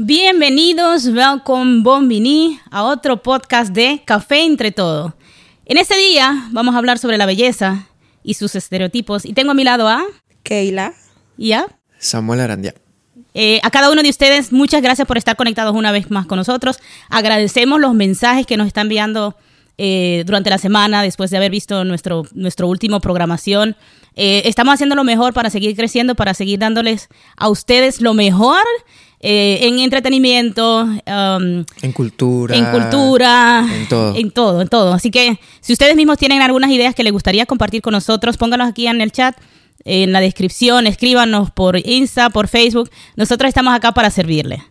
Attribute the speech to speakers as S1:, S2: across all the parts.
S1: Bienvenidos, welcome, bonvini a otro podcast de Café Entre Todo. En este día vamos a hablar sobre la belleza y sus estereotipos. Y tengo a mi lado a
S2: Keila.
S1: y a
S3: Samuel Arandia.
S1: Eh, a cada uno de ustedes, muchas gracias por estar conectados una vez más con nosotros. Agradecemos los mensajes que nos están enviando eh, durante la semana después de haber visto nuestro, nuestro último programación. Eh, estamos haciendo lo mejor para seguir creciendo, para seguir dándoles a ustedes lo mejor eh, en entretenimiento, um,
S3: En cultura.
S1: en cultura,
S3: En todo.
S1: en todo, en todo. Así que si ustedes mismos tienen algunas ideas que les gustaría compartir con nosotros, pónganos aquí en el chat, en la descripción, escríbanos por Insta, por Facebook. Nosotros estamos acá para servirle.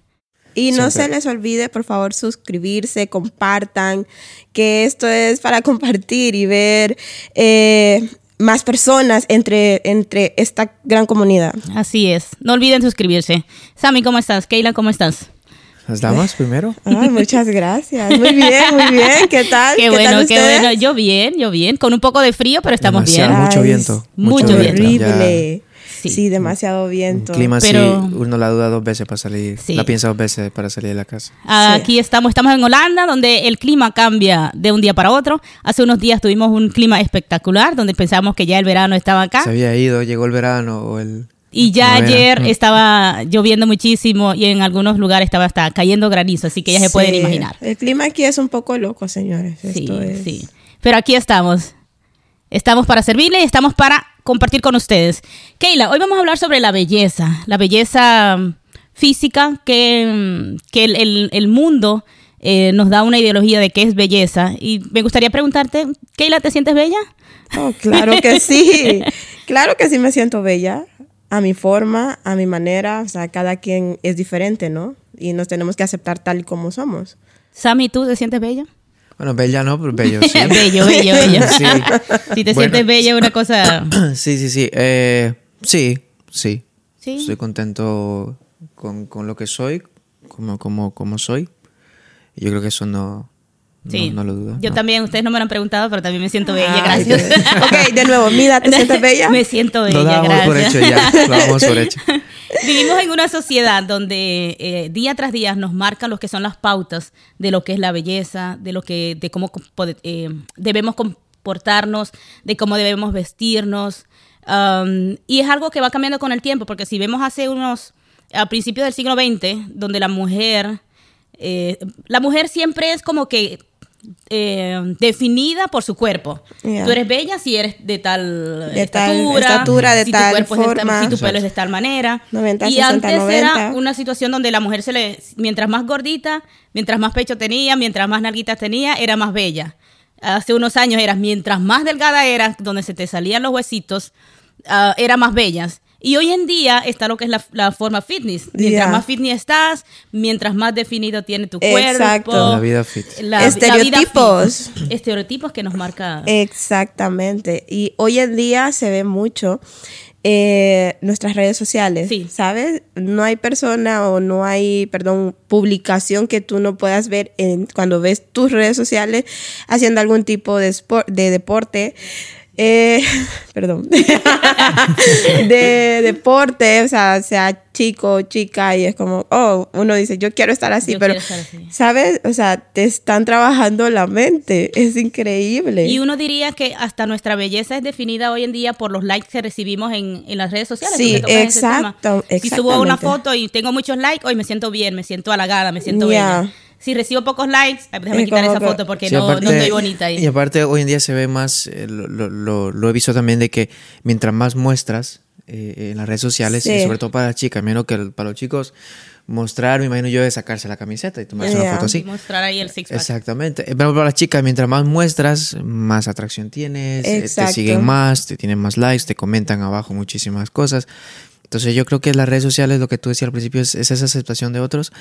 S2: Y no
S3: Siempre.
S2: se les olvide, por favor, suscribirse, compartan, que esto es para compartir y ver eh, más personas entre, entre esta gran comunidad.
S1: Así es. No olviden suscribirse. Sammy, ¿cómo estás? Keila, ¿cómo estás?
S3: ¿Las damas primero?
S2: Ay, muchas gracias. Muy bien, muy bien. ¿Qué tal?
S1: Qué,
S2: ¿Qué
S1: bueno,
S2: tal
S1: qué bueno. Yo bien, yo bien. Con un poco de frío, pero estamos
S3: Demasiado,
S1: bien.
S3: mucho viento.
S1: mucho
S3: mucho
S1: viento.
S2: Horrible.
S1: Sí.
S2: Sí. demasiado
S3: Un
S2: viento.
S3: clima
S1: Pero-
S3: así, uno la duda dos veces para salir.
S1: Sí.
S3: La piensa dos veces para salir de la casa.
S1: Aquí estamos, estamos en Holanda, donde el clima cambia de un día para otro. Hace unos días tuvimos un clima espectacular, donde pensábamos que ya el verano estaba acá.
S3: Se había ido, llegó el verano o el...
S1: Y ya
S3: No
S1: ayer
S3: Mm.
S1: estaba lloviendo muchísimo y en algunos lugares estaba hasta cayendo granizo, así que ya se
S2: Sí.
S1: pueden imaginar.
S2: El clima aquí es un poco loco, señores.
S1: Sí,
S2: Esto es-
S1: sí. Pero aquí estamos. Estamos para servirle y estamos para compartir con ustedes. Keila, hoy vamos a hablar sobre la belleza, la belleza mm, física que, mm, que el, el- el mundo eh, nos da una ideología de qué es belleza. Y me gustaría preguntarte, Keila, ¿te sientes bella?
S2: Oh, claro que sí. claro que sí me siento bella. A mi forma, a mi manera. O sea, cada quien es diferente, ¿no? Y nos tenemos que aceptar tal y como somos.
S1: Sammy, ¿tú te sientes bella?
S3: Bueno, bella no, pero bello sí.
S1: bello, bello, bello.
S3: Sí.
S1: Si te
S3: Bueno.
S1: sientes bella, es una cosa...
S3: sí, sí, sí. Eh, sí, sí.
S1: Sí.
S3: Estoy contento con, con lo que soy, como, como, como soy. Y yo creo que eso no, no,
S1: Sí.
S3: no lo dudo.
S1: Yo
S3: no.
S1: también, ustedes no me lo han preguntado, pero también me siento bella,
S2: Ay,
S1: gracias.
S2: Ok, de nuevo, Mida, ¿te sientes bella?
S1: Me siento bella,
S3: Lo
S1: gracias.
S3: por hecho ya. Lo dábamos por hecho.
S1: Vivimos en una sociedad donde eh, día tras día nos marcan lo que son las pautas de lo que es la belleza, de lo que, de cómo eh, debemos comportarnos, de cómo debemos vestirnos. Um, y es algo que va cambiando con el tiempo, porque si vemos hace unos, a principios del siglo XX, donde la mujer, eh, la mujer siempre es como que eh, definida por su cuerpo.
S2: Yeah.
S1: Tú eres bella si eres de tal
S2: De tal
S1: estatura,
S2: estatura, de
S1: si
S2: tal
S1: tu cuerpo es de tal- si tu pelo es de tal manera.
S2: 90,
S1: y
S2: 60,
S1: antes
S2: 90.
S1: era una situación donde la mujer se le, mientras más gordita, mientras más pecho tenía, mientras más nalguitas tenía, era más bella. Hace unos años eras, mientras más delgada eras, donde se te salían los huesitos, ah, era más bellas. Y hoy en día está lo que es la, la forma fitness. Mientras
S2: Yeah.
S1: más fitness estás, mientras más definido tiene tu
S2: Exacto.
S1: cuerpo.
S3: La vida fit.
S1: la- la vida
S2: Estereotipos.
S1: fit. Estereotipos que nos marca.
S2: Exactamente. Y hoy en día se ve mucho eh, nuestras redes sociales,
S1: Sí.
S2: ¿sabes? No hay persona o no hay, perdón, publicación que tú no puedas ver en, cuando ves tus redes sociales haciendo algún tipo de, sport, de deporte. Eh, perdón, de deporte, o sea, sea chico, chica, y es como, oh, uno dice, yo quiero estar así,
S1: Yo
S2: pero,
S1: quiero estar así.
S2: ¿sabes? O sea, te están trabajando la mente, es increíble.
S1: Y uno diría que hasta nuestra belleza es definida hoy en día por los likes que recibimos en, en las redes sociales.
S2: Sí, exacto,
S1: Si subo una foto y tengo muchos likes, hoy me siento bien, me siento halagada, me siento bella. Si recibo pocos likes, déjame
S2: Es
S1: quitar esa
S2: que-
S1: foto porque
S3: Sí,
S1: no,
S3: aparte-
S1: no estoy bonita.
S3: Y aparte hoy en día se ve más, eh, lo, lo- he visto también de que mientras más muestras eh, en las redes sociales,
S2: Sí.
S3: y sobre todo para las chicas, menos que el- para los chicos, mostrar, me imagino yo, es sacarse la camiseta y tomarse una
S2: Ya.
S3: foto así.
S1: Y mostrar ahí el six pack.
S3: Exactamente. Eh, Pero para las chicas, mientras más muestras, más atracción tienes, eh, te
S2: Exacto.
S3: siguen más, te tienen más likes, te comentan abajo muchísimas cosas. Entonces yo creo que las redes sociales, lo que tú decías al principio, es, es esa aceptación de otros.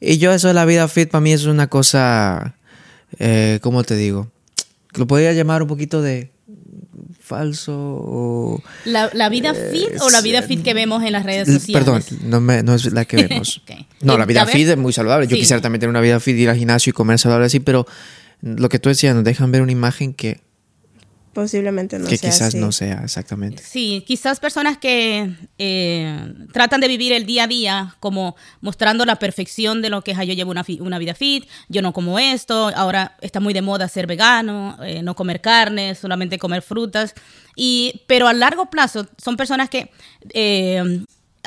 S3: Y yo eso de la vida fit para mí es una cosa, eh, ¿cómo te digo? Lo podría llamar un poquito de falso o...
S1: ¿La, la vida fit o la vida fit que vemos en las redes sociales?
S3: Perdón, no, me- no es la que vemos.
S1: Ok.
S3: No,
S1: Eh,
S3: la vida
S1: a ver.
S3: fit es muy saludable. Yo
S1: Sí.
S3: quisiera también tener una vida fit, ir al gimnasio y comer saludable así, pero lo que tú decías, nos dejan ver una imagen que
S2: posiblemente no
S3: que
S2: sea
S3: quizás
S2: así.
S3: no sea exactamente.
S1: Sí, quizás personas que eh, tratan de vivir el día a día como mostrando la perfección de lo que es, "Ah, yo llevo una vida fit, yo no como esto, ahora está muy de moda ser vegano, eh, no comer carne, solamente comer frutas, y, pero a largo plazo son personas que eh,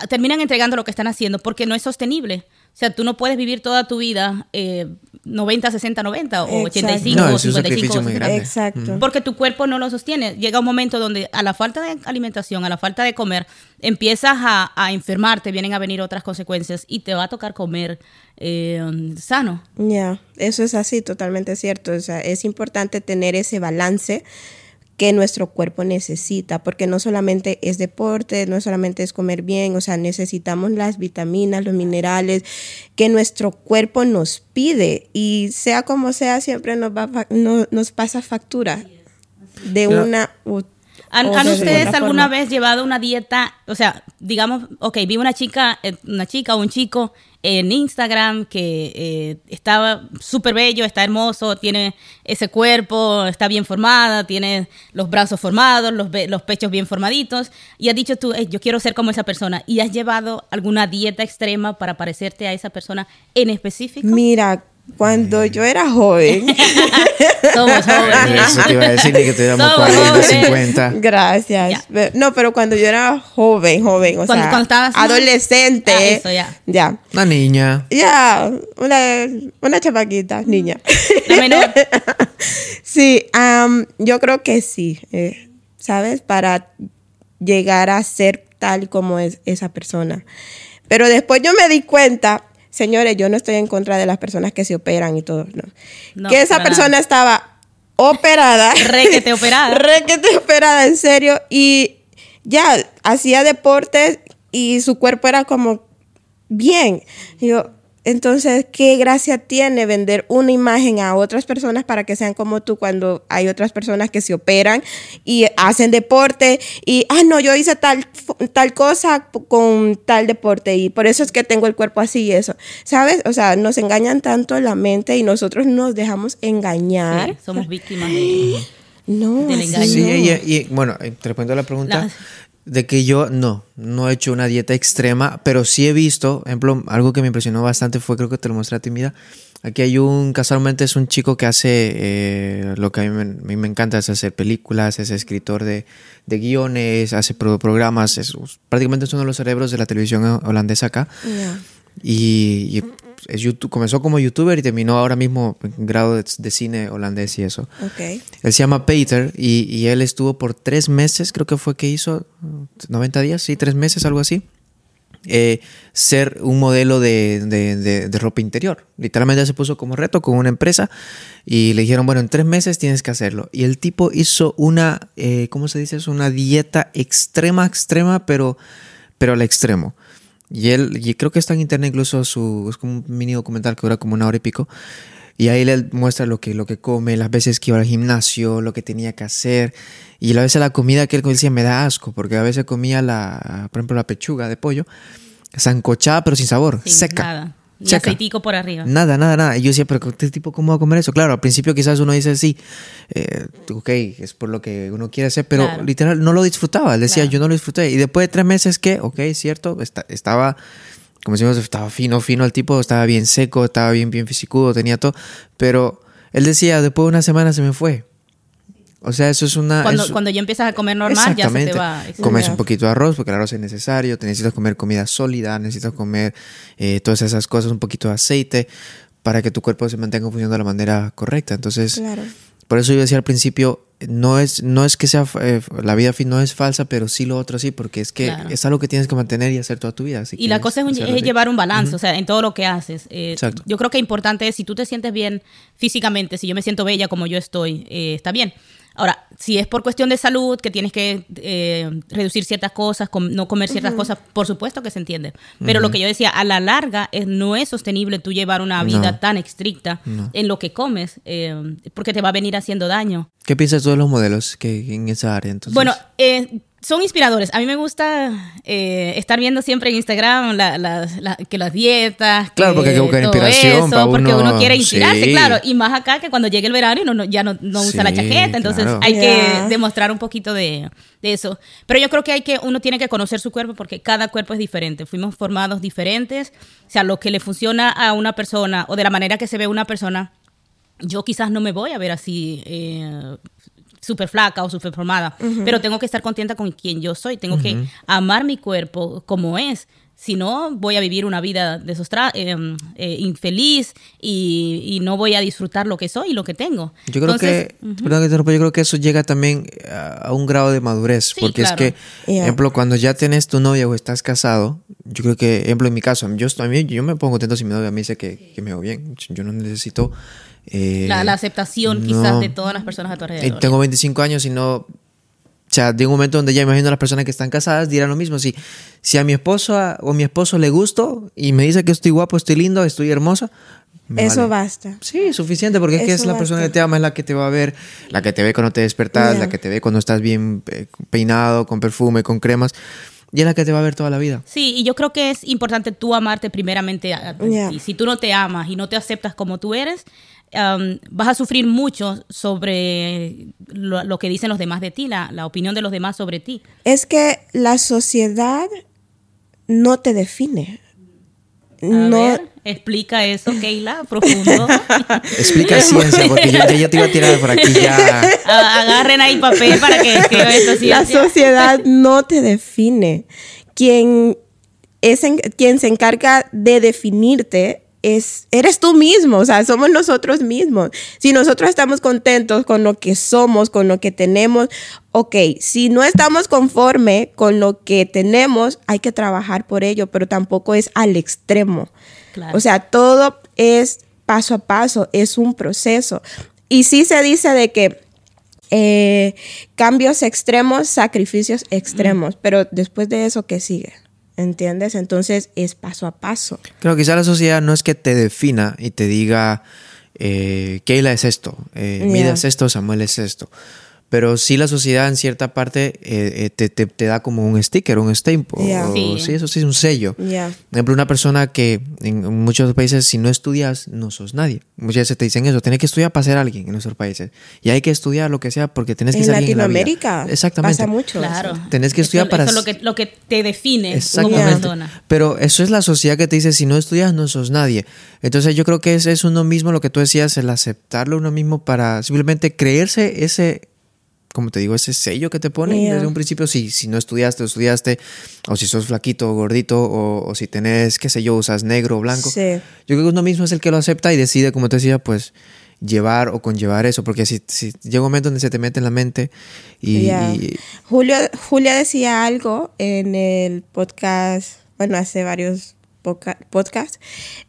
S1: terminan entregando lo que están haciendo porque no es sostenible. O sea, tú no puedes vivir toda tu vida eh, 90, 60, 90 o
S2: Exacto.
S1: 85
S3: No,
S1: o
S3: es un
S1: 55
S3: sacrificio
S1: o
S3: muy
S1: 60.
S3: grande.
S2: Exacto.
S1: Porque tu cuerpo no lo sostiene. Llega un momento donde a la falta de alimentación, a la falta de comer, empiezas a, a enfermarte, vienen a venir otras consecuencias y te va a tocar comer eh, sano.
S2: Ya, eso es así, totalmente cierto. O sea, es importante tener ese balance que nuestro cuerpo necesita, porque no solamente es deporte, no solamente es comer bien, o sea, necesitamos las vitaminas, los minerales que nuestro cuerpo nos pide y sea como sea, siempre nos, va, no- nos pasa factura de una u-
S1: ¿Han, ustedes alguna
S2: forma.
S1: vez llevado una dieta? O sea, digamos, ok, vi una chica, eh, una chica o un chico en Instagram que eh, estaba súper bello, está hermoso, tiene ese cuerpo, está bien formada, tiene los brazos formados, los, los pechos bien formaditos, y has dicho tú, "Ey, yo quiero ser como esa persona, y has llevado alguna dieta extrema para parecerte a esa persona en específico.
S2: Mira, cuando yo era joven,
S1: Somos jóvenes.
S3: Eso te iba a decir ni que tuviéramos
S1: Somos
S3: 40,
S1: jóvenes.
S3: 50.
S2: Gracias. Pe- No, pero cuando yo era joven, joven, o
S1: Cuando-
S2: sea,
S1: cuando estabas-
S2: adolescente.
S1: Ah, eso, ya.
S2: Ya.
S3: Una niña.
S2: Ya, una, una chamaquita, niña.
S1: La menor.
S2: sí, am, yo creo que sí, eh, ¿sabes? Para llegar a ser tal como es esa persona. Pero después yo me di cuenta, señores, yo no estoy en contra de las personas que se operan y todo, ¿no?
S1: No,
S2: que esa persona
S1: nada.
S2: estaba operada.
S1: Requete operada.
S2: Requete operada, en serio. Y ya, hacía deportes y su cuerpo era como bien. Y yo, entonces, ¿qué gracia tiene vender una imagen a otras personas para que sean como tú cuando hay otras personas que se operan y hacen deporte y, ah, no, yo hice tal, tal cosa con tal deporte y por eso es que tengo el cuerpo así y eso, ¿sabes? O sea, nos engañan tanto la mente y nosotros nos dejamos engañar.
S1: Sí, somos víctimas de...
S2: No,
S1: Del engaño.
S3: Sí,
S2: no.
S3: y, y, bueno, eh, te respondo a la pregunta
S1: La-
S3: de que yo no, no he hecho una dieta extrema, pero sí he visto, ejemplo, algo que me impresionó bastante fue, creo que te lo mostré a ti, mira, aquí hay un, casualmente es un chico que hace eh, lo que a mí, me, a mí me encanta, es hacer películas, es escritor de, de guiones, hace pro- programas, es, prácticamente es uno de los cerebros de la televisión holandesa acá.
S2: Ya.
S3: Y, y es YouTube, comenzó como youtuber y terminó ahora mismo en grado de, de cine holandés y eso.
S2: Ok.
S3: Él se llama Peter y, y él estuvo por tres meses, creo que fue que hizo, 90 días, sí, tres meses, algo así, eh, ser un modelo de, de- de- de ropa interior. Literalmente se puso como reto con una empresa y le dijeron, bueno, en tres meses tienes que hacerlo. Y el tipo hizo una, eh, ¿cómo se dice eso? Una dieta extrema, extrema, pero, pero al extremo. Y él, y creo que está en internet incluso su, es como un mini documental que dura como una hora y pico. Y ahí le muestra lo que, lo que come, las veces que iba al gimnasio, lo que tenía que hacer. Y a veces la comida que él decía me da asco, porque a veces comía la, por ejemplo, la pechuga de pollo, sancochada pero sin sabor,
S1: Sin
S3: seca.
S1: Nada. Ni
S3: seca.
S1: aceitico por arriba.
S3: Nada, nada, nada. Y yo decía, pero este tipo, ¿cómo va a comer eso? Claro, al principio quizás uno dice, sí, eh, ok, es por lo que uno quiere hacer, pero
S1: Claro.
S3: literal no lo disfrutaba. Él decía,
S1: Claro.
S3: yo no lo disfruté. Y después de tres meses, que, ok, cierto, esta- estaba, como decimos, estaba fino, fino el tipo, estaba bien seco, estaba bien, bien fisicudo, tenía todo. Pero él decía, después de una semana se me fue. O sea, eso es una...
S1: Cuando, ya empiezas a comer normal, ya se te va.
S3: Comes un poquito de arroz, porque el arroz es necesario. Te necesitas comer comida sólida, necesitas comer eh, todas esas cosas, un poquito de aceite, para que tu cuerpo se mantenga funcionando de la manera correcta. Entonces,
S2: Claro.
S3: por eso yo decía al principio, no es, no es que sea eh, la vida no es falsa, pero sí lo otro sí, porque es que
S1: Claro.
S3: es algo que tienes que mantener y hacer toda tu vida. si
S1: Y la cosa es, llevar un balance, o sea, en todo lo que haces. Eh,
S3: Exacto.
S1: Yo creo que importante es, si tú te sientes bien físicamente, si yo me siento bella como yo estoy, eh, está bien. Ahora, si es por cuestión de salud, que tienes que eh, reducir ciertas cosas, com- no comer ciertas cosas, por supuesto que se entiende. Pero lo que yo decía, a la larga es, no es sostenible tú llevar una vida
S3: No.
S1: tan estricta en lo que comes, eh, porque te va a venir haciendo daño.
S3: ¿Qué piensas tú de los modelos que en esa área? Entonces?
S1: Bueno, eh, son inspiradores. A mí me gusta eh, estar viendo siempre en Instagram la- las- la- que las dietas.
S3: Claro, porque hay que buscar inspiración pa'
S1: porque
S3: uno-
S1: uno quiere inspirarse,
S3: sí.
S1: claro. Y más acá que cuando llegue el verano y uno no- ya no, no usa la chaqueta. Entonces
S3: claro.
S1: hay que demostrar un poquito de, de eso. Pero yo creo que hay que, uno tiene que conocer su cuerpo porque cada cuerpo es diferente. Fuimos formados diferentes. O sea, lo que le funciona a una persona o de la manera que se ve una persona, yo quizás no me voy a ver así. eh, súper flaca o súper formada, pero tengo que estar contenta con quien yo soy, tengo que amar mi cuerpo como es, si no voy a vivir una vida desostra eh, eh, infeliz y, y no voy a disfrutar lo que soy y lo que tengo.
S3: Yo creo
S1: Entonces,
S3: que, perdón que interrumpa, yo creo que eso llega también a, a un grado de madurez,
S1: Sí,
S3: porque
S1: claro.
S3: es que,
S2: Yeah.
S3: ejemplo, cuando ya tienes tu novia o estás casado, yo creo que, ejemplo, en mi caso, yo, estoy- a mí, yo me pongo contento si mi novia me dice que, que me veo bien, yo no necesito... eh,
S1: la, la aceptación
S3: no.
S1: quizás de todas las personas a tu
S3: Eh,
S1: alrededor.
S3: tengo 25 años y no... O sea, de un momento donde ya imagino a las personas que están casadas dirán lo mismo. Si, si a mi esposo o mi esposo le gusto y me dice que estoy guapo, estoy lindo, estoy hermosa,
S2: Eso
S3: vale.
S2: basta.
S3: Sí, suficiente, porque es que es la persona
S2: basta.
S3: que te ama, es la que te va a ver, la que te ve cuando te despertas,
S2: Ya.
S3: la que te ve cuando estás bien eh, peinado, con perfume, con cremas, y es la que te va a ver toda la vida.
S1: Sí, y yo creo que es importante tú amarte primeramente a, a ti.
S2: Yeah.
S1: Si tú no te amas y no te aceptas como tú eres, um, vas a sufrir mucho sobre lo, lo que dicen los demás de ti, la, la opinión de los demás sobre ti.
S2: Es que la sociedad no te define.
S1: A
S2: No,
S1: ver, explica eso, Keila, profundo.
S3: Explica ciencia, porque yo, yo te iba a tirar por aquí ya.
S1: Agarren ahí papel para que escriba esto. sí,
S2: la sociedad no te define. Quien, es en- quien se encarga de definirte es, eres tú mismo, o sea, somos nosotros mismos. Si nosotros estamos contentos con lo que somos, con lo que tenemos, ok, si no estamos conforme con lo que tenemos, hay que trabajar por ello, pero tampoco es al extremo.
S1: Claro.
S2: O sea, todo es paso a paso, es un proceso. Y sí se dice de que eh, cambios extremos, sacrificios extremos, pero después de eso, ¿qué sigue? ¿Entiendes? Entonces es paso a paso.
S3: Creo que quizá la sociedad no es que te defina y te diga, eh, Keila es esto, eh,
S2: Yeah.
S3: Es esto, Samuel es esto. Pero sí la sociedad en cierta parte eh, eh, te, te- te da como un sticker, un stamp.
S2: Yeah.
S3: o-
S1: Sí.
S3: sí. eso sí es un sello. Por ejemplo, una persona que en muchos países, si no estudias, no sos nadie. Muchas veces te dicen eso, tienes que estudiar para ser alguien en nuestros países. Y hay que estudiar lo que sea porque tienes que
S2: En
S3: ser alguien en.
S2: Latinoamérica
S3: Exactamente.
S2: pasa mucho.
S1: Claro.
S3: Tenés que estudiar
S1: Eso-
S3: para-
S1: Eso es lo que, lo que te define como
S3: Exactamente.
S1: persona.
S3: Pero eso es la sociedad que te dice, si no estudias, no sos nadie. Entonces yo creo que es, es uno mismo lo que tú decías, el aceptarlo uno mismo para simplemente creerse ese, como te digo, ese sello que te ponen
S2: Yeah.
S3: desde un principio. Si, si no estudiaste o estudiaste, o si sos flaquito o gordito, o, o si tenés, qué sé yo, usas negro o blanco.
S2: Sí.
S3: Yo creo que uno mismo es el que lo acepta y decide, como te decía, pues llevar o conllevar eso. Porque si, si llega un momento donde se te mete en la mente y...
S2: Ya.
S3: y-
S2: Julio, Julia decía algo en el podcast, bueno, hace varios podcasts,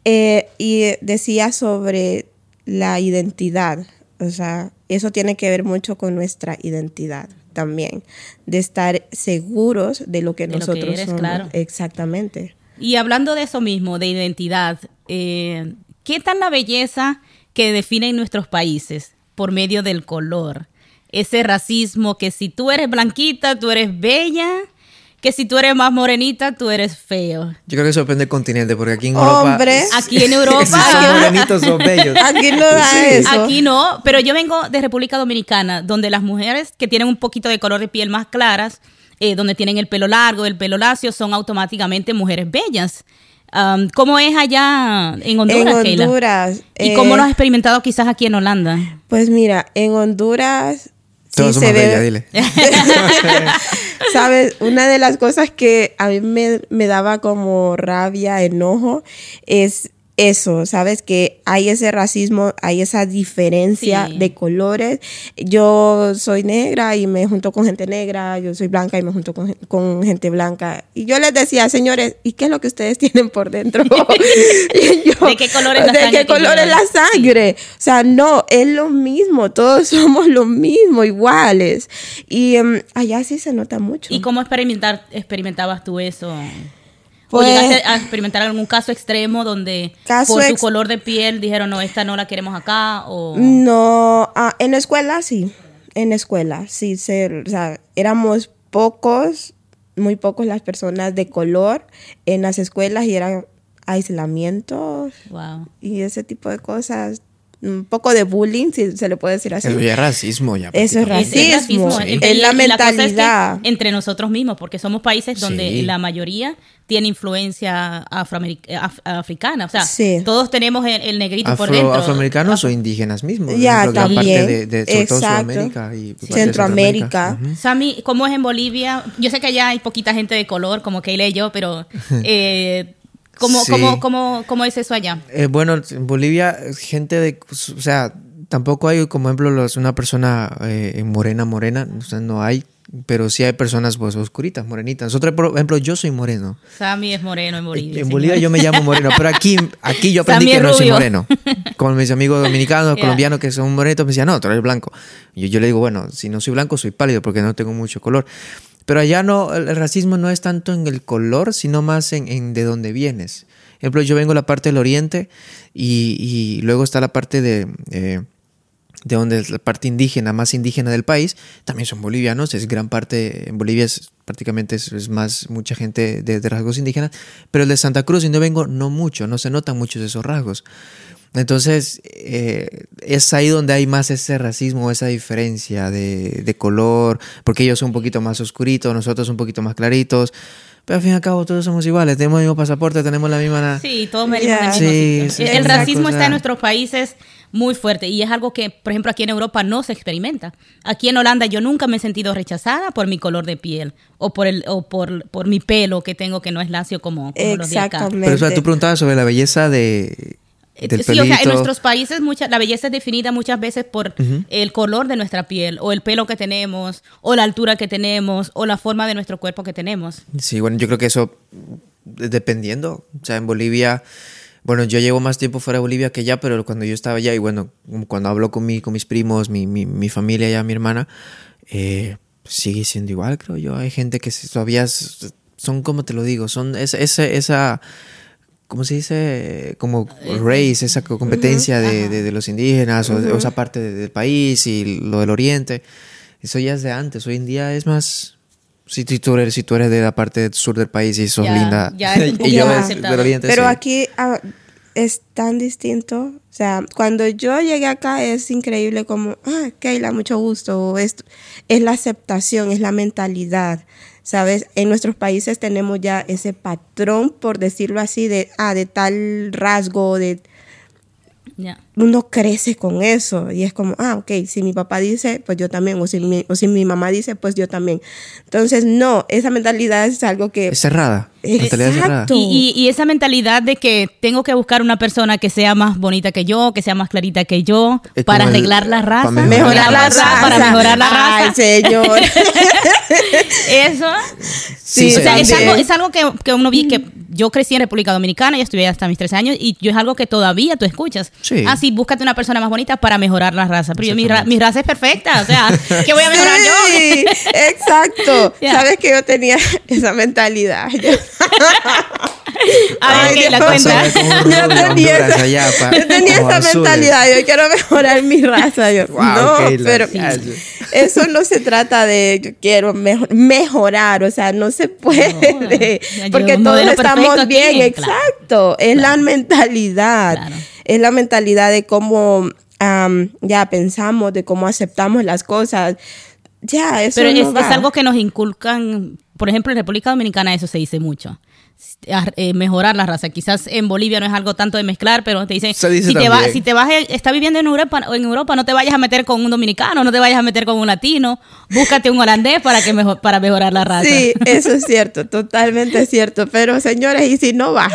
S2: eh, y decía sobre la identidad. O sea, eso tiene que ver mucho con nuestra identidad también, de estar seguros de lo que
S1: De lo que
S2: nosotros
S1: eres,
S2: somos.
S1: claro.
S2: Exactamente.
S1: Y hablando de eso mismo, de identidad, eh, ¿qué tal la belleza que define en nuestros países por medio del color? Ese racismo que si tú eres blanquita, tú eres bella, que si tú eres más morenita, tú eres feo.
S3: Yo creo que eso depende del continente, porque aquí en Europa...
S1: Aquí en Europa...
S3: Si son bonitos, son bellos.
S2: Aquí no da eso.
S1: Aquí no, pero yo vengo de República Dominicana, donde las mujeres que tienen un poquito de color de piel más claras, eh, donde tienen el pelo largo, el pelo lacio, son automáticamente mujeres bellas. Um, ¿Cómo es allá en Honduras,
S2: en
S1: Keila?
S2: Honduras.
S1: ¿Y
S2: eh,
S1: cómo lo has experimentado quizás aquí en Holanda?
S2: Pues mira, en Honduras sí
S3: Todos
S2: se
S3: somos
S2: ve.
S3: bellas, dile.
S2: Sabes, una de las cosas que a mí me, me daba como rabia, enojo, es eso, sabes que hay ese racismo, hay esa diferencia
S1: Sí.
S2: de colores. Yo soy negra y me junto con gente negra, yo soy blanca y me junto con, gen- con gente blanca. Y yo les decía, señores, ¿y qué es lo que ustedes tienen por dentro? Y yo,
S1: ¿De qué color es la
S2: ¿de
S1: sangre
S2: qué color es la sangre? O sea, no, es lo mismo, todos somos lo mismo, iguales. Y em, allá sí se nota mucho.
S1: ¿Y cómo experimentar, experimentabas tú eso? ¿O
S2: Pues-
S1: llegaste a experimentar algún caso extremo donde
S2: Caso
S1: por tu color de piel dijeron, no, esta no la queremos acá? O...
S2: No, ah, en la escuela sí, en la escuela sí, se, o sea, éramos pocos, muy pocos las personas de color en las escuelas y era aislamiento
S1: Wow.
S2: y ese tipo de cosas. Un poco de bullying, si se le puede decir así.
S3: Eso ya es racismo ya.
S2: Eso es racismo.
S1: racismo.
S2: Es la
S1: cosa es que
S2: mentalidad.
S1: entre nosotros mismos, porque somos países donde
S3: Sí.
S1: la mayoría tiene influencia af- africana. O sea,
S2: Sí.
S1: todos tenemos el, el negrito por
S3: Afro-
S1: dentro.
S3: afroamericanos o indígenas mismos. por
S2: Ya,
S3: ejemplo,
S2: también.
S3: de, de. Sudamérica y
S2: Centroamérica.
S3: Ujú.
S1: Sammy, ¿cómo es en Bolivia? Yo sé que allá hay poquita gente de color, como Keila y yo, pero eh, ¿cómo,
S3: Sí.
S1: cómo, cómo, ¿cómo es eso allá?
S3: Eh, bueno, en Bolivia, gente de. O sea, tampoco hay, como ejemplo, los- una persona eh, morena, morena. O sea, no hay. Pero sí hay personas pues, oscuritas, morenitas. Nosotros, por ejemplo, yo soy moreno.
S1: Sammy es moreno en Bolivia.
S3: en. Bolivia yo me llamo moreno, pero aquí, aquí yo aprendí
S1: Sammy
S3: que no soy moreno. Con mis amigos dominicanos, colombianos que son morenitos, me decían, no, tú eres blanco. Yo le digo, bueno, si no soy blanco, soy pálido porque no tengo mucho color. Pero allá no, el racismo no es tanto en el color, sino más en, en de dónde vienes. Por ejemplo, yo vengo de la parte del oriente y, y luego está la parte de... eh, de donde es la parte indígena, más indígena del país, también son bolivianos, es gran parte, en Bolivia es prácticamente es, es más mucha gente de, de rasgos indígenas, pero el de Santa Cruz, donde vengo, no mucho, no se notan muchos de esos rasgos. Entonces, eh, es ahí donde hay más ese racismo, esa diferencia de, de color, porque ellos son un poquito más oscuritos, nosotros un poquito más claritos, pero al fin y al cabo todos somos iguales, tenemos el mismo pasaporte, tenemos la misma...
S1: Sí, todos venimos
S2: Ya.
S1: del mismo
S3: Sí, sí,
S1: el el racismo está en nuestros países muy fuerte y es algo que, por ejemplo, aquí en Europa no se experimenta. Aquí en Holanda yo nunca me he sentido rechazada por mi color de piel o por el o por, por mi pelo que tengo que no es lacio como, como los de acá.
S2: Exactamente.
S3: Pero espera, tú preguntabas sobre la belleza de... Del
S1: Eh, Sí, o sea, en
S3: pelito.
S1: nuestros países mucha, la belleza es definida muchas veces por el color de nuestra piel, o el pelo que tenemos, o la altura que tenemos, o la forma de nuestro cuerpo que tenemos.
S3: Sí, bueno, yo creo que eso dependiendo. O sea, en Bolivia, bueno, yo llevo más tiempo fuera de Bolivia que ya, pero cuando yo estaba allá y bueno, cuando hablo con, mi, con mis primos, mi, mi, mi familia allá, mi hermana, eh, sigue siendo igual, creo yo. Hay gente que todavía son, como te lo digo, son esa, esa, esa ¿cómo se dice? Como race, esa co- competencia de, de- de los indígenas o, o esa parte de- del país y lo del oriente. Eso ya es de antes. Hoy en día es más... Si tú, tú eres, si tú eres de la parte sur del país y sos
S1: Ya-
S3: linda,
S1: ya
S3: y yo del oriente,
S2: Pero
S3: sí.
S2: aquí ah, es tan distinto. O sea, cuando yo llegué acá es increíble como, ah, Keila, mucho gusto. esto. Es la aceptación, es la mentalidad. ¿Sabes? En nuestros países tenemos ya ese patrón, por decirlo así, de, ah, de tal rasgo, de. Uno crece con eso y es como, ah, ok, si mi papá dice, pues yo también, o si mi, o si mi mamá dice, pues yo también. Entonces, no, esa mentalidad es algo que...
S3: Es cerrada. Mentalidad cerrada.
S1: Y, y- y esa mentalidad de que tengo que buscar una persona que sea más bonita que yo, que sea más clarita que yo,
S3: Es
S1: para
S3: el-
S1: arreglar la raza,
S3: para
S2: Mejorar la raza.
S1: para mejorar la raza.
S2: Ay, señor.
S1: Eso.
S2: Sí,
S1: o sea, es algo, es algo que, que uno vi que yo crecí en República Dominicana, ya estuve hasta mis 13 años y yo es algo que todavía tú escuchas.
S3: Sí.
S1: Ah, sí, búscate una persona más bonita para mejorar la raza. Pero yo, mi, ra- mi raza es perfecta, o sea, ¿qué voy a mejorar
S2: Sí,
S1: yo?
S2: exacto.
S1: Ya.
S2: Sabes que yo tenía esa mentalidad.
S1: A ver,
S2: Ay,
S1: ¿qué la cuenta?
S2: Yo tenía esa,
S3: allá, pa-
S2: yo tenía
S3: como
S2: esa
S3: azules.
S2: mentalidad, yo quiero mejorar mi raza. Yo,
S3: Wow,
S2: no, pero
S3: sí.
S2: eso no se trata de yo quiero mejo- mejorar, o sea, no se puede, porque todos estamos
S1: aquí,
S2: bien,
S1: claro.
S2: exacto, es la mentalidad,
S1: Claro.
S2: Es la mentalidad de cómo am, ya pensamos, de cómo aceptamos las cosas. Ya, eso
S1: Pero
S2: no
S1: es, es algo que nos inculcan, por ejemplo, en República Dominicana eso se dice mucho. Eh, mejorar la raza. Quizás en Bolivia no es algo tanto de mezclar, pero te dicen,
S3: dice
S1: si, te va- si te vas, a- está viviendo en Europa, o en Europa, no te vayas a meter con un dominicano, no te vayas a meter con un latino, búscate un holandés para que mejo- para mejorar la raza.
S2: Sí, eso es cierto, totalmente cierto. Pero señores, ¿y si no va?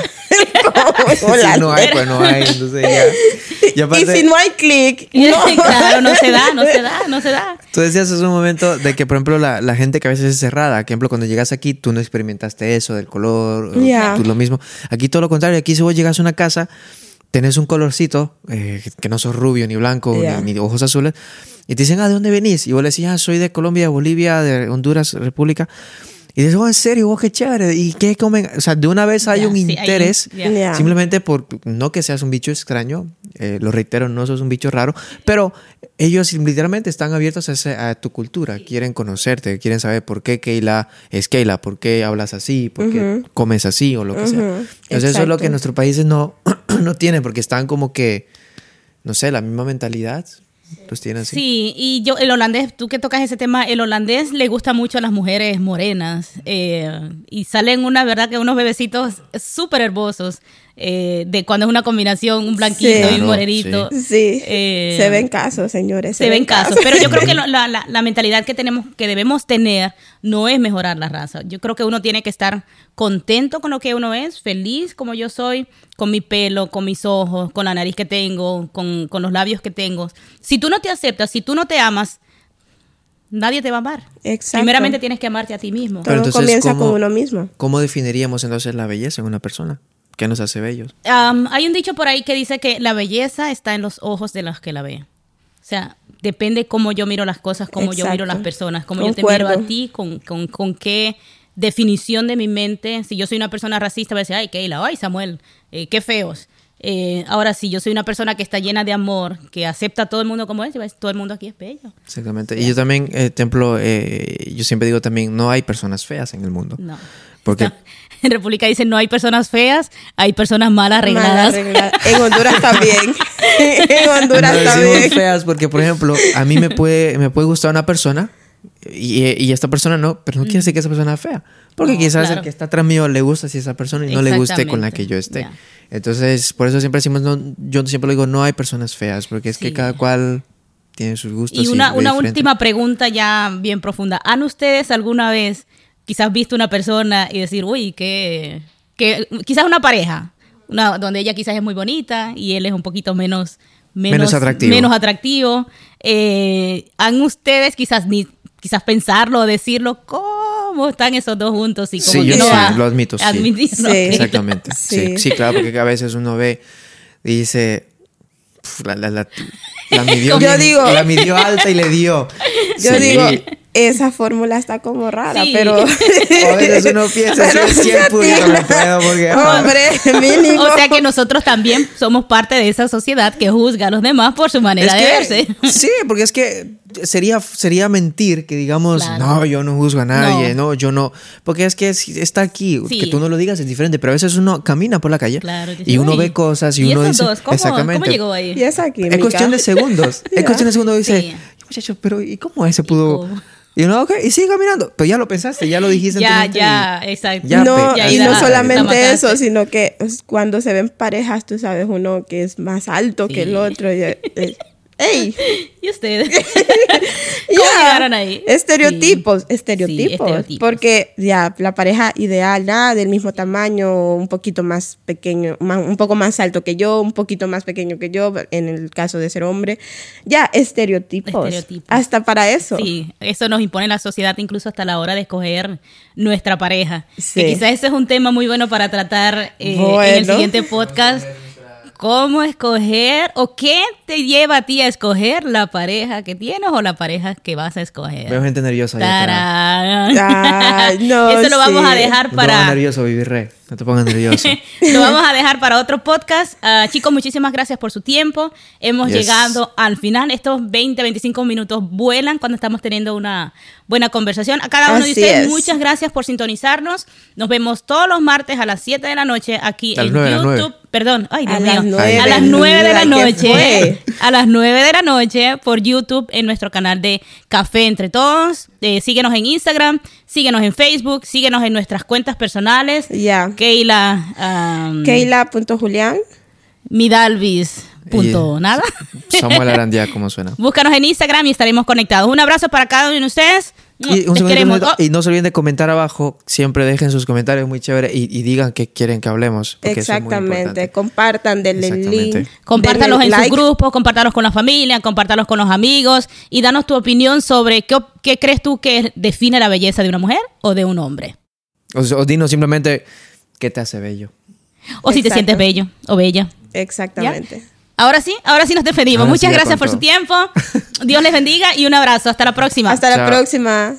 S2: ¿Cómo
S3: Si no hay, pues no hay. Entonces ya. Y
S2: Y si no hay clic,
S1: claro, no se da, no se da, no se da.
S3: Tú decías hace un momento de que, por ejemplo, la, la gente que a veces es cerrada, por ejemplo, cuando llegas aquí, tú no experimentaste eso del color, tú lo mismo. Aquí todo lo contrario, aquí si vos llegas a una casa, tenés un colorcito, eh, que no sos rubio, ni blanco, ni ojos azules, y te dicen, ah, ¿de dónde venís? Y vos le decís, ah, soy de Colombia, Bolivia, de Honduras, República. Y dices, oh, en serio, vos qué chévere. ¿Y qué comen? O sea, de una vez hay un
S1: sí, hay un-
S3: interés,
S1: ya.
S2: Ya.
S3: simplemente por, no que seas un bicho extraño, eh, lo reitero, no sos un bicho raro, pero ellos literalmente están abiertos a, ese- a tu cultura, quieren conocerte, quieren saber por qué Keila es Keila, por qué hablas así, por qué comes así o lo que sea. Entonces eso es lo que nuestros países no, no tienen, porque están como que, no sé, la misma mentalidad, los tienen así.
S1: Sí, y yo, el holandés, tú que tocas ese tema, el holandés le gusta mucho a las mujeres morenas eh, y salen una, verdad, que unos bebecitos súper hermosos eh, de cuando es una combinación, un blanquito
S2: Sí.
S1: y un
S3: Claro,
S1: morenito.
S2: Sí,
S1: Eh,
S2: se ven casos, señores.
S1: Se ven casos, pero yo creo que lo- la, la- la mentalidad que tenemos, que debemos tener, no es mejorar la raza. Yo creo que uno tiene que estar contento con lo que uno es, feliz como yo soy, con mi pelo, con mis ojos, con la nariz que tengo, con, con los labios que tengo. Si tú no te aceptas, si tú no te amas, nadie te va a amar.
S2: Exacto.
S1: Primeramente tienes que amarte a ti mismo.
S2: Todo
S3: entonces,
S2: comienza
S3: ¿cómo-
S2: con uno mismo.
S3: ¿Cómo definiríamos entonces la belleza en una persona? ¿Qué nos hace bellos?
S1: Hay un dicho por ahí que dice que la belleza está en los ojos de los que la ven. O sea, depende cómo yo miro las cosas, cómo yo miro las personas, cómo yo te miro a ti, con, con, con qué definición de mi mente. Si yo soy una persona racista, voy a decir, ay, Keila, ay, Samuel, eh, qué feos. Eh, ahora, si yo soy una persona que está llena de amor, que acepta a todo el mundo como es, todo el mundo aquí es bello.
S3: Exactamente. Y yo también, eh, templo, eh, yo siempre digo también, no hay personas feas en el mundo.
S1: No.
S3: Porque
S1: En República dicen, no hay personas feas, hay personas mal
S2: Mal
S1: arregladas.
S2: arreglada. En Honduras también. en Honduras
S3: no
S2: también.
S3: feas porque, por ejemplo, a mí me puede, me puede gustar una persona y, y esta persona no, pero no quiere decir que esa persona es fea. Porque
S1: No,
S3: quizás
S1: claro.
S3: el que está atrás mío le gusta si esa persona y no le guste con la que yo esté. Entonces, por eso siempre decimos, no, yo siempre digo, no hay personas feas, porque es que cada cual tiene sus gustos.
S1: Y una,
S3: ve
S1: una última pregunta ya bien profunda. ¿Han ustedes alguna vez quizás visto una persona y decir, uy, que, que quizás una pareja, una, donde ella quizás es muy bonita y él es un poquito menos,
S3: Menos atractivo.
S1: menos atractivo? Eh, ¿Han ustedes quizás ni quizás pensarlo o decirlo? ¿Cómo están esos dos juntos? Y como
S3: Sí,
S1: que
S3: yo
S1: no
S3: sí, lo admito, sí.
S1: admitirlo.
S2: Sí.
S3: Exactamente. Sí.
S2: Sí.
S3: sí, claro, porque a veces uno ve y dice, "Pf, la, la, la, la midió,
S2: Yo digo-
S3: la midió alta y le dio.
S2: Yo
S3: Sí.
S2: digo, esa fórmula está como rara,
S1: Sí.
S2: pero.
S3: a veces uno piensa,
S2: Pero
S3: si es
S2: a
S3: 100
S2: ti.
S3: público no puedo porque...
S2: Hombre, mínimo.
S1: O sea que nosotros también somos parte de esa sociedad que juzga a los demás por su manera
S3: Es
S1: de
S3: que-
S1: verse.
S3: Sí, porque es que sería, sería mentir que digamos,
S1: Claro.
S3: no, yo no juzgo a nadie,
S1: No.
S3: no. yo no. Porque es que está aquí,
S1: Sí.
S3: que tú no lo digas es diferente, pero a veces uno camina por la calle
S1: Claro,
S3: y
S1: dice,
S3: uno
S1: "Uy,
S3: ve cosas y,
S1: ¿y
S3: uno
S1: esos
S3: dice.
S1: dos? ¿Cómo,
S3: exactamente.
S1: ¿Cómo llegó ahí?
S2: Y es aquí.
S3: Es cuestión de segundos. Es cuestión de segundos. Dice,
S1: Sí.
S3: muchacho, pero ¿y cómo ese pudo?
S1: cómo?
S3: Y uno, ok, y sigue caminando. Pero ya lo pensaste, ya lo dijiste. en tu
S1: Ya, ya, exacto.
S3: Ya,
S2: no,
S1: Ya
S2: y no
S1: la- la
S2: solamente eso, sino que cuando se ven parejas, tú sabes, uno que es más alto que el otro. y, eh, ¡Ey!
S1: ¿Y ustedes? ¿Cómo llegaron ahí?
S2: Estereotipos,
S1: Sí.
S2: estereotipos,
S1: Sí, estereotipos.
S2: Porque ya la pareja ideal, nada del mismo tamaño, un poquito más pequeño, más- un poco más alto que yo, un poquito más pequeño que yo, en el caso de ser hombre. Ya, estereotipos.
S1: Estereotipos.
S2: Hasta para eso.
S1: Sí, eso nos impone la sociedad incluso hasta la hora de escoger nuestra pareja.
S2: Sí.
S1: Que quizás ese es un tema muy bueno para tratar eh, en el siguiente podcast. ¿Cómo escoger o qué te lleva a ti a escoger la pareja que tienes o la pareja que vas a escoger?
S3: Veo gente nerviosa.
S2: Ay, no,
S1: Eso lo vamos
S2: sí.
S1: a dejar
S3: No te pongas
S1: para
S3: nervioso, Vivi Re. No te pongas nervioso.
S1: Lo vamos a dejar para otro podcast. Ah, chicos, muchísimas gracias por su tiempo. Hemos
S3: Yes.
S1: llegado al final. Estos 20, 25 minutos vuelan cuando estamos teniendo una buena conversación. A cada uno de
S2: Así
S1: ustedes,
S2: es.
S1: muchas gracias por sintonizarnos. Nos vemos todos los martes a las 7 de la noche aquí en YouTube.
S3: Nueve.
S1: Perdón, ay, Dios
S2: A
S1: mío.
S2: las nueve,
S1: a las 9 de la
S2: ¿qué
S1: noche. A las 9 de la noche por YouTube en nuestro canal de Café Entre Todos. Eh, síguenos en Instagram, síguenos en Facebook, síguenos en nuestras cuentas personales.
S2: Ya.
S1: Keila. um,
S2: Keila.julián.
S1: Midalvis. Punto
S3: Y-
S1: nada.
S3: Samuel Arandía, ¿cómo suena?
S1: Búscanos en Instagram y estaremos conectados. Un abrazo para cada uno de ustedes.
S3: Y, un
S1: Les
S3: segundo,
S1: queremos.
S3: un segundo.
S1: Oh,
S3: y no se olviden de comentar abajo. Siempre dejen sus comentarios muy chévere y, y digan qué quieren que hablemos. es
S2: Exactamente. Compartan, denle el
S3: Exactamente.
S2: link.
S1: compártalos en
S2: denle
S1: sus
S2: like.
S1: grupos, compártalos con la familia, compártalos con los amigos y danos tu opinión sobre qué, op- qué crees tú que define la belleza de una mujer o de un hombre.
S3: O, o dinos simplemente qué te hace bello.
S1: O si te sientes bello o bella.
S2: Exactamente.
S1: Ahora sí, ahora sí nos despedimos.
S3: Ahora
S1: Muchas
S3: sí,
S1: gracias por su tiempo. Dios les bendiga y un abrazo. Hasta la próxima.
S2: Hasta la próxima.